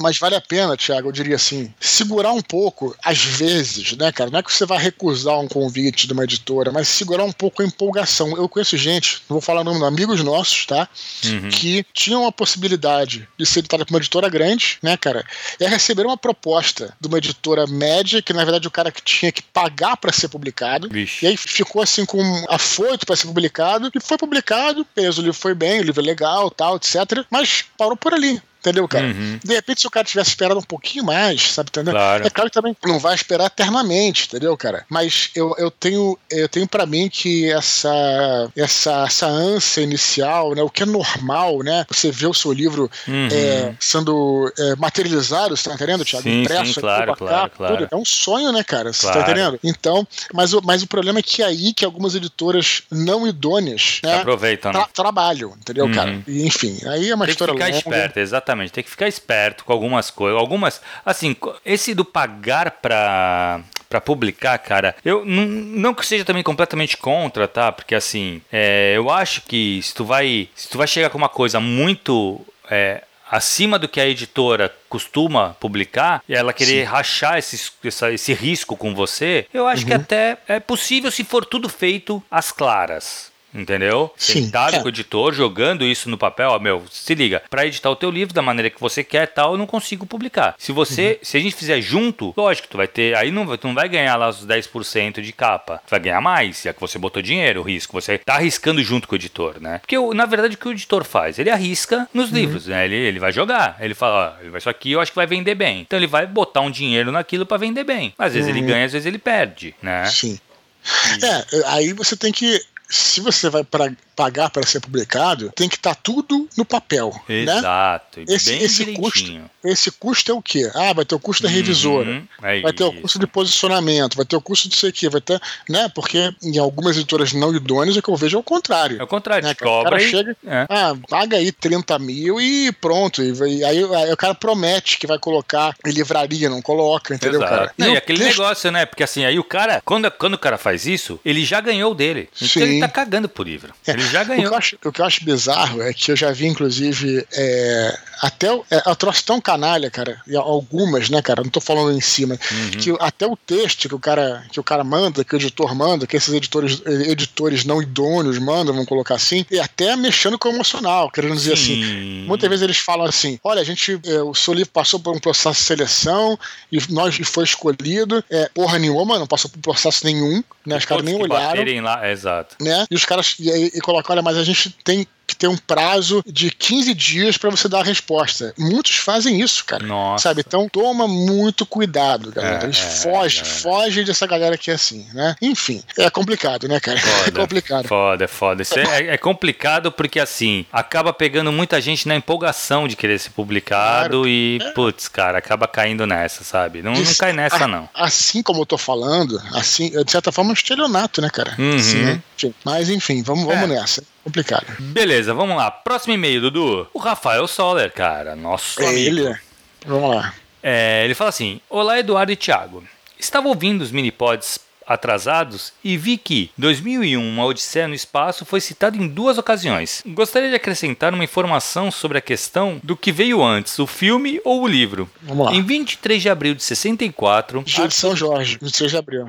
Mas vale a pena, Thiago, eu diria assim, segurar um pouco, às vezes, né, cara? Não é que você vai recusar um convite de uma editora, mas segurar um pouco a empolgação. Eu conheço gente, não vou falar o nome, amigos nossos, tá? Uhum. Que tinham a possibilidade de ser editada por uma editora grande, né, cara? E aí receberam uma proposta de uma editora média, que na verdade o cara que tinha que pagar para ser publicado. Vixe. E aí ficou assim com afoito para ser publicado, e foi publicado, beleza, o livro foi bem, o livro é legal, tal, etc. Mas parou por ali. Entendeu, cara? Uhum. De repente, se o cara tivesse esperado um pouquinho mais, sabe, entendeu? Claro. É claro que também não vai esperar eternamente, entendeu, cara? Mas eu, eu tenho eu tenho para mim que essa, essa, essa ânsia inicial, né, o que é normal, né? Você vê o seu livro uhum. é, sendo é, materializado, você tá entendendo, Thiago? Sim, Impresso sim, claro, aqui, claro, cá, claro. Tudo. É um sonho, né, cara? Você tá claro. tá entendendo? Então, mas, mas o problema é que é aí que algumas editoras não idôneas né, aproveitam, tra né? trabalham, entendeu, uhum. cara? E, enfim, aí é uma tem história que ficar longa. esperto, exatamente. Tem que ficar esperto com algumas coisas. Algumas, assim, esse do pagar pra para publicar, cara, eu não, não que seja também completamente contra, tá? Porque assim, é, eu acho que se tu vai, se tu vai chegar com uma coisa muito é, acima do que a editora costuma publicar e ela querer Sim. rachar esse, essa, esse risco com você, eu acho uhum. que até é possível se for tudo feito às claras. Entendeu? Sim, Sentado é. com o editor, jogando isso no papel, ó, meu, se liga, para editar o teu livro da maneira que você quer tal, eu não consigo publicar. Se você, uhum. se a gente fizer junto, lógico, tu vai ter, aí não, tu não vai ganhar lá os 10% de capa, tu vai ganhar mais, já que você botou dinheiro, o risco, você tá arriscando junto com o editor, né? Porque, na verdade, o que o editor faz? Ele arrisca nos uhum. livros, né? Ele, ele vai jogar, ele fala, ó, isso aqui eu acho que vai vender bem. Então ele vai botar um dinheiro naquilo para vender bem. Às vezes uhum. ele ganha, às vezes ele perde, né? Sim. É, aí você tem que se você vai para pagar para ser publicado, tem que estar tá tudo no papel. Né? Exato. Né? Esse, esse custo, esse custo é o quê? Ah, vai ter o custo da uhum, revisora, é vai ter o custo de posicionamento, vai ter o custo disso aqui, vai ter. Né? Porque em algumas editoras não idôneas, o que eu vejo é o contrário. É o contrário, né? O cara chega, é. ah, paga aí 30 mil e pronto. E, aí, aí, o cara promete que vai colocar em livraria, não coloca, entendeu, Exato. cara? Não, e, e aquele texto... negócio, né? Porque assim, aí o cara, quando, quando o cara faz isso, ele já ganhou dele. Então Sim. ele tá cagando pro livro. É. Ele já ganhou. O que, acho, o que, eu acho, bizarro é que eu já vi, inclusive, é, até é, eu trouxe tão canalha, cara, e algumas, né, cara, não tô falando em cima, uhum. que até o texto que o cara que o cara manda, que o editor manda, que esses editores editores não idôneos mandam, vamos colocar assim, e até mexendo com o emocional, querendo dizer assim. Sim. assim. Muitas vezes eles falam assim: olha, a gente, é, o seu livro passou por um processo de seleção e nós e foi escolhido, é, porra nenhuma, não passou por processo nenhum, né? Os caras nem olharam. Lá, exato. Né? E os caras e, e, colocam, olha, mas a gente tem ter um prazo de 15 dias para você dar a resposta. Muitos fazem isso, cara. Nossa. Sabe? Então toma muito cuidado, galera. É, Eles é, foge, é. foge dessa galera que é assim, né? Enfim, é complicado, né, cara? Foda, é complicado. Foda, foda. Isso é, é, complicado porque, assim, acaba pegando muita gente na empolgação de querer ser publicado claro. e, é. putz, cara, acaba caindo nessa, sabe? Não, não cai nessa, a, não. Assim como eu tô falando, assim, de certa forma, é um estelionato, né, cara? Uhum. Assim, né? Mas, enfim, vamos, vamos nessa complicado. Beleza, vamos lá. Próximo e-mail, Dudu. O Rafael Soller, cara. Nosso é amigo. Ele. Vamos lá. É, ele fala assim: Olá, Eduardo e Thiago. Estava ouvindo os mini-pods atrasados e vi que 2001 Uma Odisseia no Espaço foi citado em duas ocasiões. Gostaria de acrescentar uma informação sobre a questão do que veio antes, o filme ou o livro. Vamos lá. Em 23 de abril de 64... Dia de São Jorge, 23 de abril.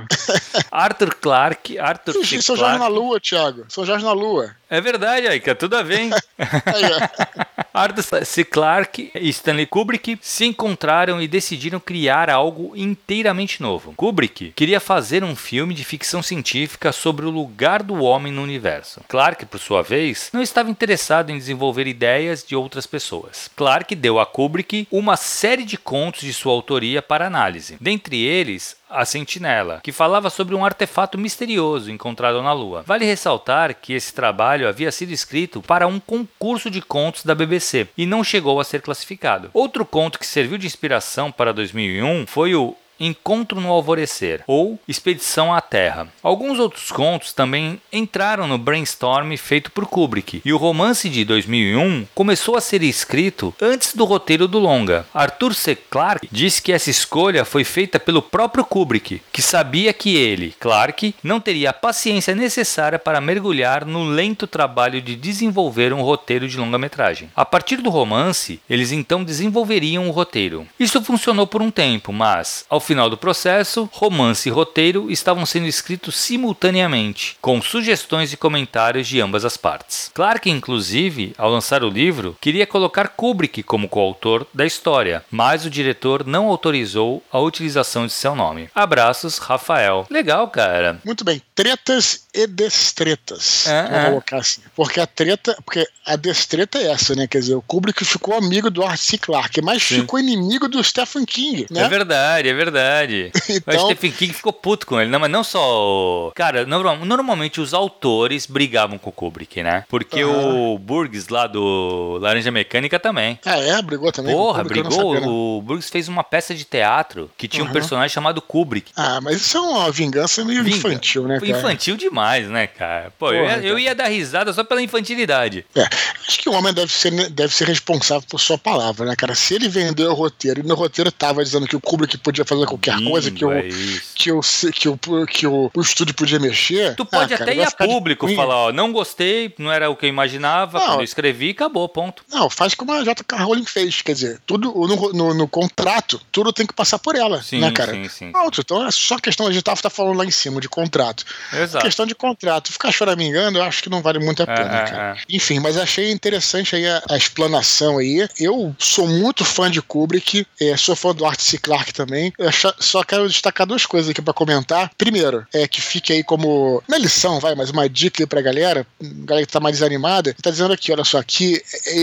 Arthur Clarke... Arthur C. São Jorge na Lua, Thiago. São Jorge na Lua. É verdade, aí, que tudo a ver, hein? Arthur C. Clarke e Stanley Kubrick se encontraram e decidiram criar algo inteiramente novo. Kubrick queria fazer um filme de ficção científica sobre o lugar do homem no universo. Clarke, por sua vez, não estava interessado em desenvolver ideias de outras pessoas. Clarke deu a Kubrick uma série de contos de sua autoria para análise. Dentre eles, a Sentinela, que falava sobre um artefato misterioso encontrado na Lua. Vale ressaltar que esse trabalho havia sido escrito para um concurso de contos da BBC e não chegou a ser classificado. Outro conto que serviu de inspiração para 2001 foi o Encontro no Alvorecer ou Expedição à Terra. Alguns outros contos também entraram no brainstorm feito por Kubrick, e o romance de 2001 começou a ser escrito antes do roteiro do longa. Arthur C. Clarke disse que essa escolha foi feita pelo próprio Kubrick, que sabia que ele, Clarke, não teria a paciência necessária para mergulhar no lento trabalho de desenvolver um roteiro de longa-metragem. A partir do romance, eles então desenvolveriam o roteiro. Isso funcionou por um tempo, mas ao final do processo, romance e roteiro estavam sendo escritos simultaneamente, com sugestões e comentários de ambas as partes. Clarke, inclusive, ao lançar o livro, queria colocar Kubrick como coautor da história, mas o diretor não autorizou a utilização de seu nome. Abraços, Rafael. Legal, cara. Muito bem. Tretas e destretas. -huh. Vou colocar assim. Porque a treta. Porque a destreta é essa, né? Quer dizer, o Kubrick ficou amigo do Arthur C. Clarke, mas Sim. ficou inimigo do Stephen King, né? É verdade, é verdade. então... O Stephen King ficou puto com ele. Não, mas não só. Cara, normalmente os autores brigavam com o Kubrick, né? Porque uh -huh. o Burgs lá do Laranja Mecânica também. Ah, é? Brigou também? Porra, brigou. O Burgs fez uma peça de teatro que tinha uh -huh. um personagem chamado Kubrick. Ah, mas isso é uma vingança meio Vinga. infantil, né, cara? Infantil demais, né, cara? Pô, Porra, eu, ia, eu, ia, dar risada só pela infantilidade. É, acho que o homem deve ser, deve ser responsável por sua palavra, né, cara? Se ele vendeu o roteiro e no roteiro tava dizendo que o Kubrick podia fazer qualquer Lindo, coisa, que, o, é que, o, que, o, que o, o estúdio podia mexer. Tu pode ah, até ir a público falar, ó, não gostei, não era o que eu imaginava, não, quando eu escrevi, acabou, ponto. Não, faz como a J.K. Rowling fez, quer dizer, tudo no, no, no, contrato, tudo tem que passar por ela, sim, né, cara? Sim, sim. Pronto, então é só questão, a gente tá, tá falando lá em cima de contrato. Exato. questão de contrato, ficar choramingando, eu acho que não vale muito a é, pena, é, cara. É. Enfim, mas achei interessante aí a, a, explanação aí. Eu sou muito fã de Kubrick, é, sou fã do Arthur C. Clarke também. Eu só quero destacar duas coisas aqui para comentar. Primeiro, é que fique aí como. É lição, vai, mas uma dica aí pra galera, galera que tá mais desanimada. Tá dizendo aqui, olha só, que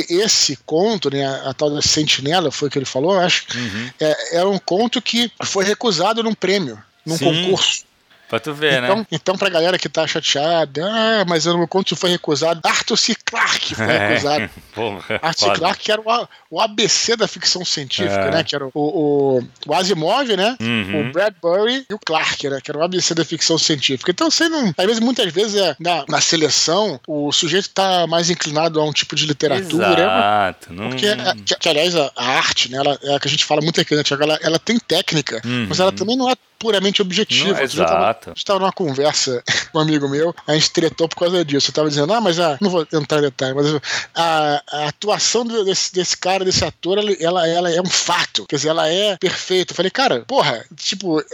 esse conto, né, a, a tal da Sentinela, foi o que ele falou, acho, uhum. é, é um conto que foi recusado num prêmio, num Sim. concurso. Pra tu ver, então, né? Então, pra galera que tá chateada, ah, mas eu não conto foi recusado. Arthur C. Clarke foi é. recusado. Porra, Arthur C. Clarke, era o, o ABC da ficção científica, é. né? Que era o, o, o Asimov, né? Uhum. O Bradbury e o Clarke, né? Que era o ABC da ficção científica. Então, você não. Às vezes, muitas vezes, é, na, na seleção, o sujeito tá mais inclinado a um tipo de literatura. Exato. Não... Porque, é, que, que, aliás, a, a, arte, né? Ela, é a que a gente fala muito aqui, né? Ela, ela tem técnica, uhum. mas ela também não é puramente objetivo. Não, exato. A gente estava numa conversa com um amigo meu, a gente tretou por causa disso. Eu estava dizendo, ah, mas a, não vou entrar em detalhe, mas a, a atuação desse, desse, cara, desse ator, ela, ela é um fato. Quer dizer, ela é perfeita. Eu falei, cara, porra, tipo, é,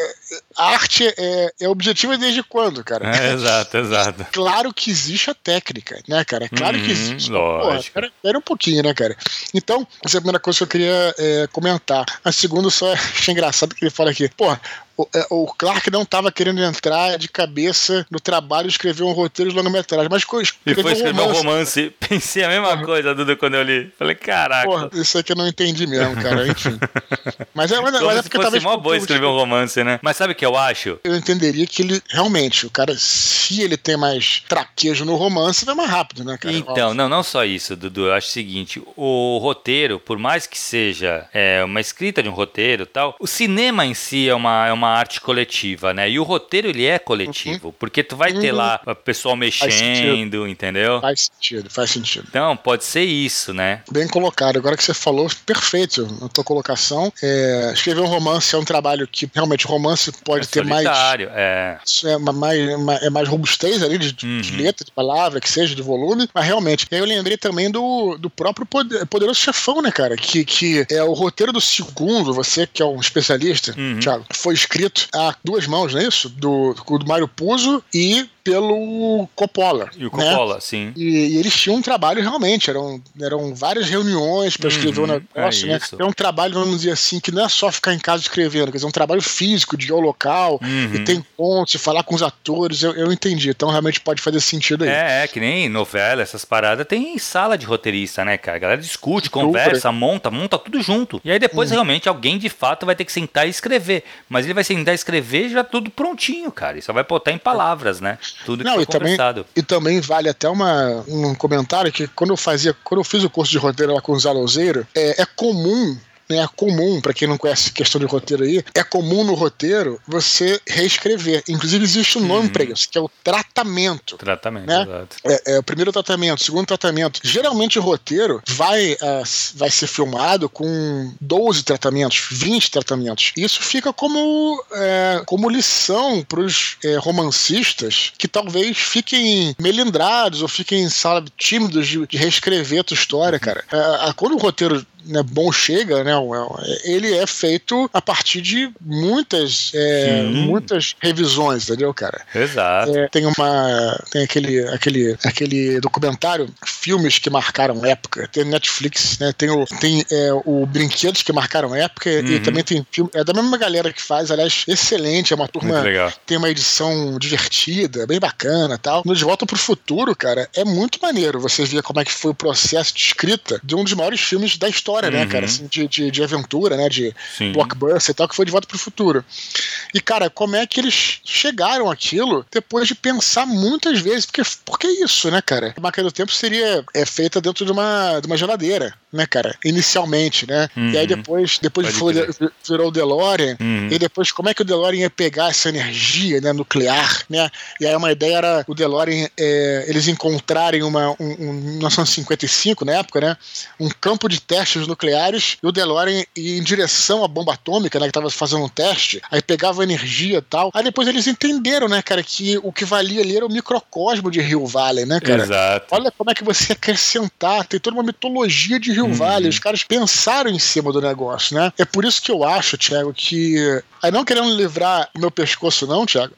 a arte é, é objetiva desde quando, cara? É, exato, exato. claro que existe a técnica, né, cara? Claro que uhum, existe. Lógico. Porra, era, um pouquinho, né, cara? Então, essa é a primeira coisa que eu queria é, comentar. A segunda, só achei engraçado que ele fala aqui, porra, o, é, o Clark não estava querendo entrar de cabeça no trabalho e escrever um roteiro de longa-metragem, mas escreveu e foi escrever um romance. um romance. Pensei a mesma coisa, Dudu, quando eu li. Falei, caraca. Porra, isso aqui eu não entendi mesmo, cara. Enfim. Mas é, mas, mas é porque talvez. mó boa escrever um romance, né? Mas sabe o que eu acho? Eu entenderia que ele, realmente, o cara, se ele tem mais traquejo no romance, vai mais rápido, né, cara? Então, não, não só isso, Dudu. Eu acho o seguinte: o roteiro, por mais que seja é, uma escrita de um roteiro tal, o cinema em si é uma, é uma arte coletiva, né? E o roteiro, ele é coletivo, uhum. porque tu vai ter uhum. lá o pessoal mexendo, entendeu? Faz sentido, faz sentido. Então, pode ser isso, né? Bem colocado. Agora que você falou, perfeito na tua colocação. É, escrever um romance é um trabalho que realmente o romance pode é ter mais. É. é mais, é mais robustez ali de, uhum. de, letra, de palavra, que seja, de volume, mas realmente. Eu lembrei também do, do próprio poder, Poderoso Chefão, né, cara? Que, que é o roteiro do segundo, você que é um especialista, uhum. Thiago, foi escrito a duas mãos, não é isso? Do, do Mário Puzo e pelo Coppola. E o Coppola, né? sim. E, e, eles tinham um trabalho realmente, eram, eram várias reuniões para escrever uhum, o negócio, é né? É um trabalho, vamos dizer assim, que não é só ficar em casa escrevendo, quer dizer, é um trabalho físico, de ir ao local, uhum. e tem pontos, falar com os atores, eu, eu entendi. Então realmente pode fazer sentido aí. É, é, que nem novela, essas paradas, tem sala de roteirista, né, cara? A galera discute, conversa, monta, monta tudo junto. E aí depois uhum. realmente alguém de fato vai ter que sentar e escrever. Mas ele vai sentar e escrever já tudo prontinho, cara. E só vai botar em palavras, né? Tudo Não, que foi e também, e também vale até uma, um comentário que quando eu fazia, quando eu fiz o curso de roteiro lá com o Zalozeiro, é, é comum né, é comum, para quem não conhece questão de roteiro aí, é comum no roteiro você reescrever. Inclusive, existe um nome uhum. para isso, que é o tratamento. Tratamento, né? exato. É, é, o primeiro tratamento, o segundo tratamento. Geralmente, o roteiro vai, uh, vai ser filmado com 12 tratamentos, 20 tratamentos. Isso fica como, é, como lição para os é, romancistas que talvez fiquem melindrados ou fiquem, sabe, tímidos de, de reescrever a tua história, cara. É, quando o roteiro né, bom chega, né? Ele é feito a partir de muitas, é, muitas revisões, entendeu, cara? Exato. É, tem uma, tem aquele, aquele, aquele documentário, filmes que marcaram época. Tem Netflix, né? Tem o, tem é, o brinquedos que marcaram época uhum. e também tem filme, é da mesma galera que faz, aliás, excelente. É uma turma, tem uma edição divertida, bem bacana, tal. No De Volta pro Futuro, cara, é muito maneiro. Você vê como é que foi o processo de escrita de um dos maiores filmes da história, né, uhum. né, cara? Assim, de, de, de, aventura, né? De Sim. blockbuster e tal, que foi de volta pro futuro. E, cara, como é que eles chegaram aquilo depois de pensar muitas vezes? Porque, porque isso, né, cara? A máquina do tempo seria é, feita dentro de uma, de uma geladeira né, cara? Inicialmente, né? Uhum. E aí uhum. depois, depois foi, virou o DeLorean. Uhum. E depois, como é que o DeLorean ia pegar essa energia né, nuclear, né? E aí uma ideia era o DeLorean, é, eles encontrarem uma, um, um 1955, na época, né? Um campo de testes nucleares e o DeLorean ia em direção à bomba atômica, né? Que tava fazendo um teste, aí pegava energia e tal. Aí depois eles entenderam, né, cara, que o que valia ali era o microcosmo de Rio Valley, né, cara? Exato. Olha como é que você acrescentar, tem toda uma mitologia de Rio uhum. Vale, os caras pensaram em cima do negócio, né? É por isso que eu acho, Thiago, que. Aí não querendo livrar o meu pescoço, não, Thiago.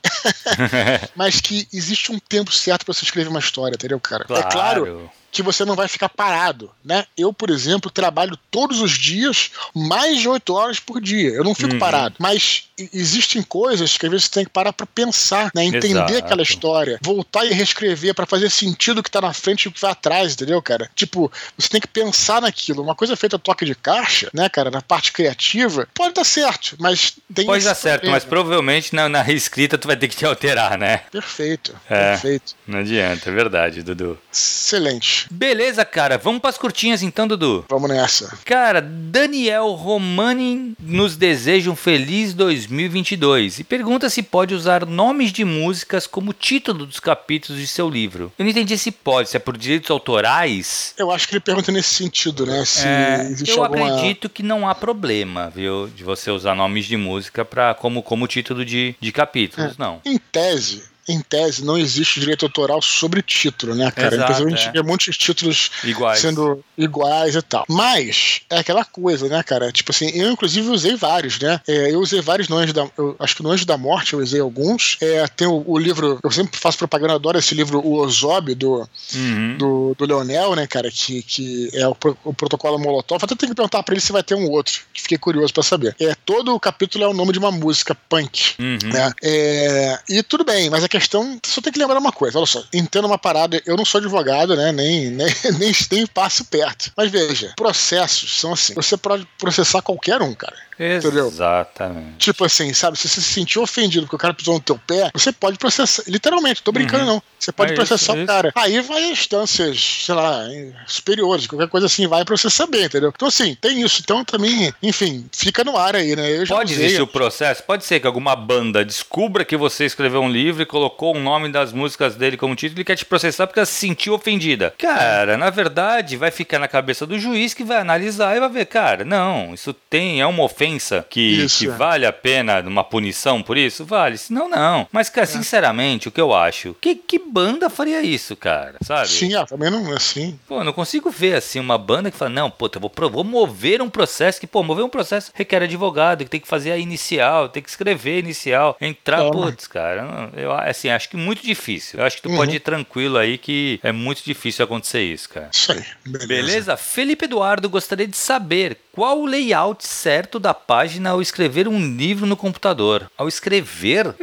mas que existe um tempo certo para você escrever uma história, entendeu, cara? Claro. É claro que você não vai ficar parado, né? Eu, por exemplo, trabalho todos os dias mais de oito horas por dia. Eu não fico uhum. parado. Mas existem coisas que às vezes você tem que parar para pensar, né? Entender Exato. aquela história, voltar e reescrever para fazer sentido o que tá na frente e o que vai atrás, entendeu, cara? Tipo, você tem que pensar naquilo. Uma coisa feita a toque de caixa, né, cara, na parte criativa, pode dar certo, mas tem Pode dar certo, mas provavelmente na, na reescrita tu vai ter que te alterar, né? Perfeito, é, perfeito. Não adianta, é verdade, Dudu. Excelente. Beleza, cara. Vamos para as curtinhas então, Dudu. Vamos nessa. Cara, Daniel Romani nos deseja um feliz 2022 e pergunta se pode usar nomes de músicas como título dos capítulos de seu livro. Eu não entendi se pode, se é por direitos autorais. Eu acho que ele pergunta nesse sentido, né? Se é, eu alguma... acredito que não há problema, viu, de você usar nomes de música para como como título de, de capítulos, é. não. Em tese, em tese, não existe direito autoral sobre título, né, cara? Exato, Inclusive, a gente é. vê muitos títulos iguais. sendo iguais e tal. Mas, é aquela coisa, né, cara? Tipo assim, eu inclusive usei vários, né? É, eu usei vários no Anjo da. Eu, acho que no Anjo da Morte eu usei alguns. É, tem o, o, livro, eu sempre faço propaganda, adoro esse livro, O Ozob, do, uhum. do, do, Leonel, né, cara? Que, que é o, o protocolo Molotov. Até tem que perguntar pra ele se vai ter um outro, que fiquei curioso pra saber. É, todo o capítulo é o nome de uma música punk, uhum. né? É, e tudo bem, mas a questão, só tem que lembrar uma coisa, olha só, entendo uma parada, eu não sou advogado, né, nem, nem, nem, nem passo perto, mas veja, processos são assim, você pode processar qualquer um, cara. Entendeu? Exatamente. Tipo assim, sabe? Se você se sentiu ofendido porque o cara pisou no teu pé, você pode processar. Literalmente, tô brincando uhum. não. Você pode é processar isso, o cara. Isso. Aí vai instâncias, sei lá, superiores, qualquer coisa assim, vai processar bem, entendeu? Então, assim, tem isso. Então, também, enfim, fica no ar aí, né? pode usei. existir o processo? Pode ser que alguma banda descubra que você escreveu um livro e colocou o nome das músicas dele como título e quer te processar porque ela se sentiu ofendida. Cara, na verdade, vai ficar na cabeça do juiz que vai analisar e vai ver, cara, não, isso tem, é uma ofensa ofensa que, que é. vale a pena uma punição por isso? Vale. Senão, não. Mas, cara, é. sinceramente, o que eu acho? Que, que banda faria isso, cara? Sabe? Sim, ah, também não é assim. Pô, não consigo ver assim uma banda que fala, não, pô, eu vou, vou mover um processo que, pô, mover um processo requer advogado, que tem que fazer a inicial, tem que escrever a inicial, entrar, é, putz, cara, eu assim, acho que muito difícil. Eu acho que tu uhum. pode ir tranquilo aí que é muito difícil acontecer isso, cara. Isso aí. Beleza. beleza? Felipe Eduardo gostaria de saber qual o layout certo da página ao escrever um livro no computador. Ao escrever?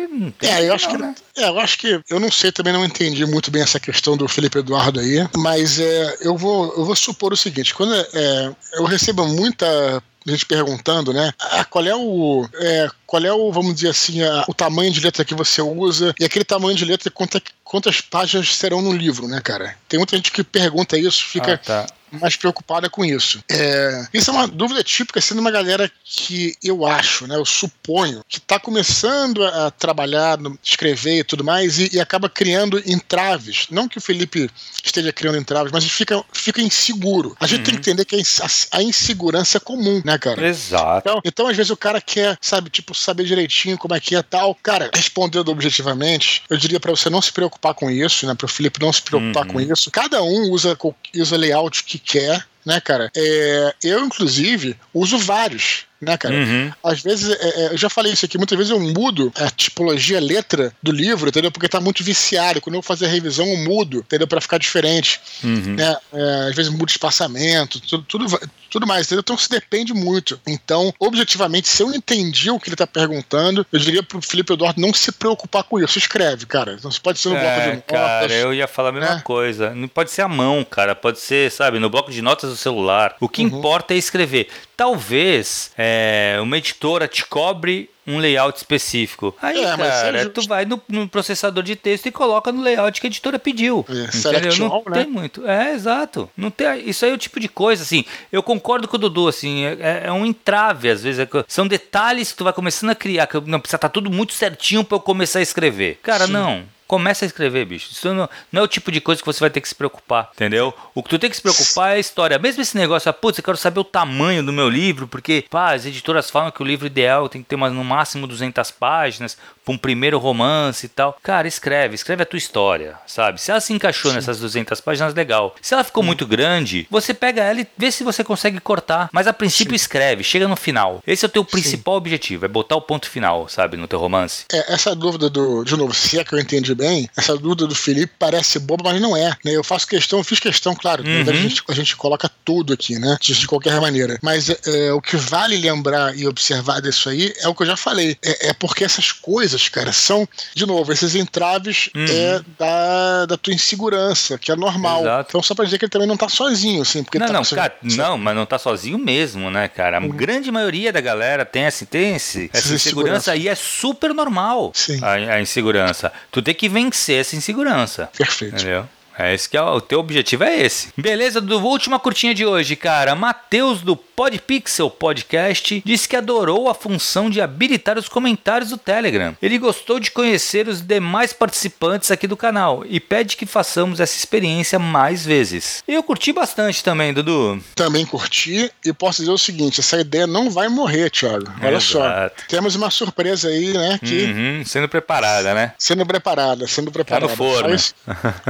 É, eu acho que. Né? É, eu acho que. Eu não sei, também não entendi muito bem essa questão do Felipe Eduardo aí, mas é, eu, vou, eu vou supor o seguinte: quando é, eu recebo muita gente perguntando, né? Ah, qual é o. É, qual é o, vamos dizer assim, a, o tamanho de letra que você usa e aquele tamanho de letra, quantas, quantas páginas serão no livro, né, cara? Tem muita gente que pergunta isso, fica. Ah, tá mais preocupada com isso. É, isso é uma dúvida típica, sendo uma galera que eu acho, né, eu suponho, que está começando a trabalhar, escrever e tudo mais, e, e, acaba criando entraves. Não que o Felipe esteja criando entraves, mas fica, fica inseguro. A gente uhum. tem que uhum. entender que a, a, insegurança é comum, né, cara? Exato. Então, então, às vezes, o cara quer, sabe, tipo, saber direitinho como é que é tal. Cara, respondendo objetivamente, eu diria para você não se preocupar com isso, né, para o Felipe não se preocupar uhum. com isso. Cada um usa, usa layout que quer né, cara? É, eu, inclusive, uso vários né, cara? Uhum. Às vezes, é, é, eu já falei isso aqui, muitas vezes eu mudo a tipologia, a letra do livro, entendeu? Porque tá muito viciado. Quando eu vou fazer a revisão, eu mudo, entendeu? Pra ficar diferente. Uhum. Né? É, às vezes muda espaçamento, tudo, tudo, tudo mais, entendeu? Então se depende muito. Então, objetivamente, se eu entendi o que ele tá perguntando, eu diria pro Felipe Eduardo não se preocupar com isso. Escreve, cara. Então, pode ser no bloco de é, notas. Cara, eu ia falar a mesma né? coisa. Não pode ser a mão, cara. Pode ser, sabe, no bloco de notas do celular. O que uhum. importa é escrever. Talvez é, uma editora te cobre um layout específico. Aí, é, cara, é tu vai no, no, processador de texto e coloca no layout que a editora pediu. É? Não all, tem né? muito. É, exato. Não tem, isso aí é o tipo de coisa, assim. Eu concordo com o Dudu, assim, é, é, é um entrave, às vezes. É são detalhes que tu vai começando a criar, que não precisa estar tá tudo muito certinho para eu começar a escrever. Cara, Sim. não. Começa a escrever, bicho. Isso não, não, é o tipo de coisa que você vai ter que se preocupar, entendeu? O que tu tem que se preocupar é a história. Mesmo esse negócio, ah, putz, eu quero saber o tamanho do meu livro, porque, pá, as editoras falam que o livro ideal tem que ter no máximo 200 páginas para um primeiro romance e tal. Cara, escreve, escreve a tua história, sabe? Se ela se encaixou Sim. nessas 200 páginas, legal. Se ela ficou muito grande, você pega ela e vê se você consegue cortar. Mas a princípio Sim. escreve, chega no final. Esse é o teu principal Sim. objetivo, é botar o ponto final, sabe, no teu romance. É, essa dúvida do, de novo, se é que eu entendi bem, essa dúvida do Felipe parece boba, mas não é. Né? Eu faço questão, eu fiz questão, claro, uhum. a, gente, a gente coloca tudo aqui, né? De, de qualquer maneira. Mas é, é, o que vale lembrar e observar disso aí é o que eu já falei. É, é porque essas coisas, cara, são de novo, esses entraves uhum. é da, da tua insegurança, que é normal. Exato. Então, só pra dizer que ele também não tá sozinho, assim. Porque não, tá não, cara, não, mas não tá sozinho mesmo, né, cara? A uhum. grande maioria da galera tem, assim, tem esse, essa insegurança e é super normal. A, a insegurança. Tu tem que vencer essa insegurança. Perfeito. Entendeu? É esse que é o teu objetivo é esse. Beleza, do última curtinha de hoje, cara. Matheus do Podpixel Podcast disse que adorou a função de habilitar os comentários do Telegram. Ele gostou de conhecer os demais participantes aqui do canal e pede que façamos essa experiência mais vezes. Eu curti bastante também, Dudu. Também curti e posso dizer o seguinte, essa ideia não vai morrer, Thiago. Olha Exato. só. Temos uma surpresa aí, né, que uhum, sendo preparada, né? Sendo preparada, sendo preparada. Tá no forno. Só isso,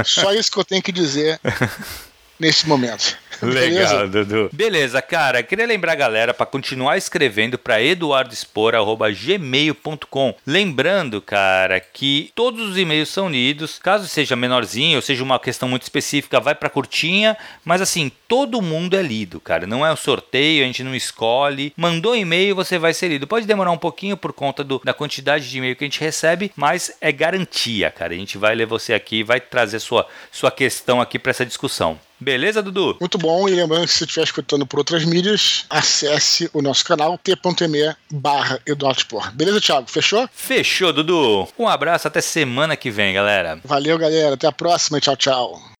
só isso que eu tenho que dizer nesse momento. Legal, Dudu. Beleza, cara. Queria lembrar a galera para continuar escrevendo para eduardospor@gmail.com. Lembrando, cara, que todos os e-mails são lidos. Caso seja menorzinho ou seja uma questão muito específica, vai para curtinha, mas assim, todo mundo é lido, cara. Não é um sorteio, a gente não escolhe. Mandou e-mail, você vai ser lido. Pode demorar um pouquinho por conta do, da quantidade de e-mail que a gente recebe, mas é garantia, cara. A gente vai ler você aqui, vai trazer sua sua questão aqui para essa discussão. Beleza, Dudu? Muito bom. E lembrando que se você estiver escutando por outras mídias, acesse o nosso canal t.me barra Beleza, Thiago? Fechou? Fechou, Dudu. Um abraço, até semana que vem, galera. Valeu, galera. Até a próxima. Tchau, tchau.